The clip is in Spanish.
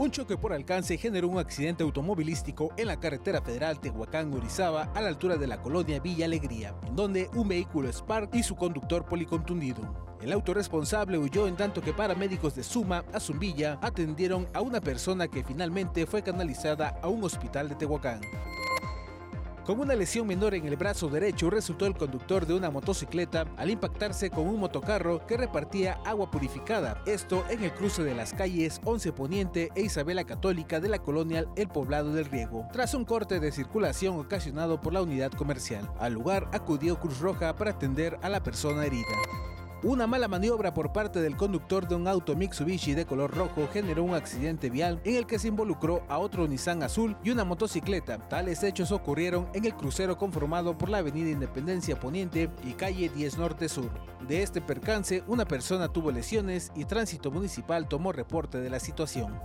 Un choque por alcance generó un accidente automovilístico en la carretera federal Tehuacán-Orizaba a la altura de la colonia Villa Alegría, en donde un vehículo Spark y su conductor policontundido. El auto responsable huyó en tanto que paramédicos de Suma a Zumbilla atendieron a una persona que finalmente fue canalizada a un hospital de Tehuacán. Con una lesión menor en el brazo derecho resultó el conductor de una motocicleta al impactarse con un motocarro que repartía agua purificada, esto en el cruce de las calles 11 Poniente e Isabela Católica de la colonial El Poblado del Riego, tras un corte de circulación ocasionado por la unidad comercial. Al lugar acudió Cruz Roja para atender a la persona herida. Una mala maniobra por parte del conductor de un auto Mitsubishi de color rojo generó un accidente vial en el que se involucró a otro Nissan azul y una motocicleta. Tales hechos ocurrieron en el crucero conformado por la avenida Independencia Poniente y calle 10 Norte Sur. De este percance, una persona tuvo lesiones y Tránsito Municipal tomó reporte de la situación.